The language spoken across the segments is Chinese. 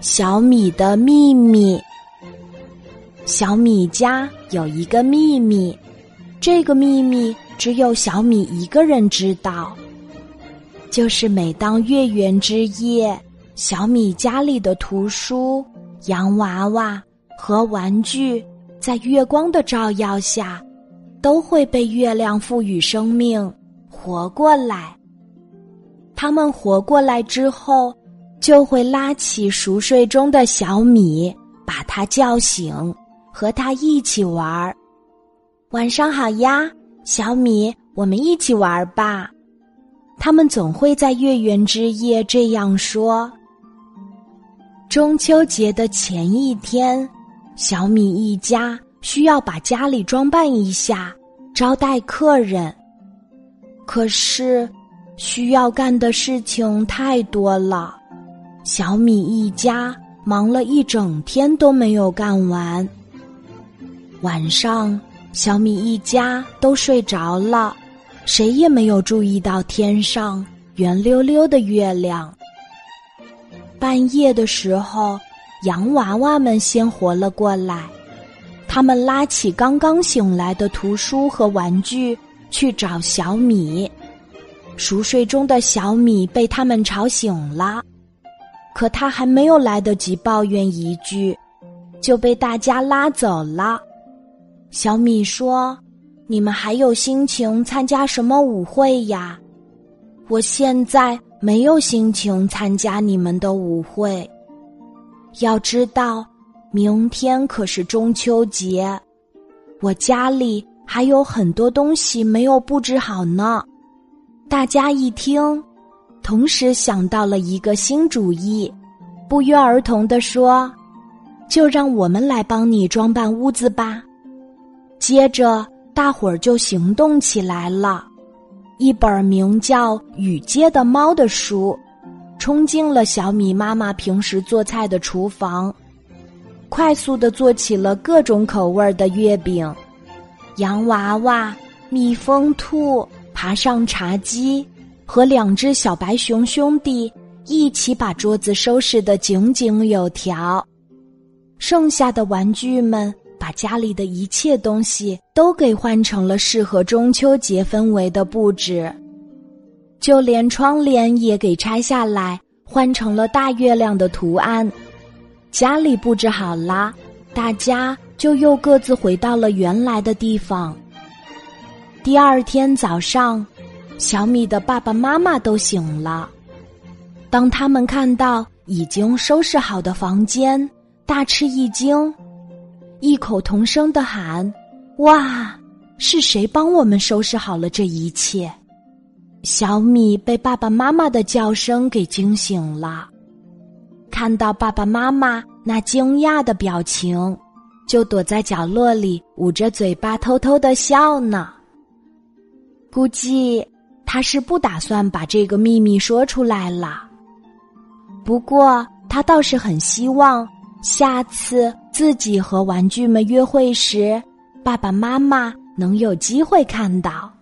小米的秘密。小米家有一个秘密，这个秘密只有小米一个人知道。就是每当月圆之夜，小米家里的图书、洋娃娃和玩具，在月光的照耀下，都会被月亮赋予生命，活过来。他们活过来之后。就会拉起熟睡中的小米，把他叫醒，和他一起玩儿。晚上好呀，小米，我们一起玩吧。他们总会在月圆之夜这样说。中秋节的前一天，小米一家需要把家里装扮一下，招待客人。可是，需要干的事情太多了。小米一家忙了一整天都没有干完。晚上，小米一家都睡着了，谁也没有注意到天上圆溜溜的月亮。半夜的时候，洋娃娃们先活了过来，他们拉起刚刚醒来的图书和玩具去找小米。熟睡中的小米被他们吵醒了。可他还没有来得及抱怨一句，就被大家拉走了。小米说：“你们还有心情参加什么舞会呀？我现在没有心情参加你们的舞会。要知道，明天可是中秋节，我家里还有很多东西没有布置好呢。”大家一听。同时想到了一个新主意，不约而同地说：“就让我们来帮你装扮屋子吧。”接着，大伙儿就行动起来了。一本名叫《雨街的猫》的书，冲进了小米妈妈平时做菜的厨房，快速的做起了各种口味的月饼。洋娃娃、蜜蜂兔爬上茶几。和两只小白熊兄弟一起把桌子收拾得井井有条，剩下的玩具们把家里的一切东西都给换成了适合中秋节氛围的布置，就连窗帘也给拆下来换成了大月亮的图案。家里布置好了，大家就又各自回到了原来的地方。第二天早上。小米的爸爸妈妈都醒了，当他们看到已经收拾好的房间，大吃一惊，异口同声的喊：“哇，是谁帮我们收拾好了这一切？”小米被爸爸妈妈的叫声给惊醒了，看到爸爸妈妈那惊讶的表情，就躲在角落里捂着嘴巴偷偷的笑呢。估计。他是不打算把这个秘密说出来了，不过他倒是很希望下次自己和玩具们约会时，爸爸妈妈能有机会看到。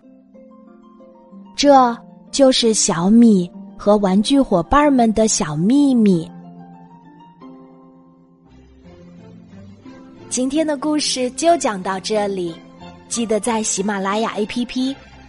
这就是小米和玩具伙伴们的小秘密。今天的故事就讲到这里，记得在喜马拉雅 APP。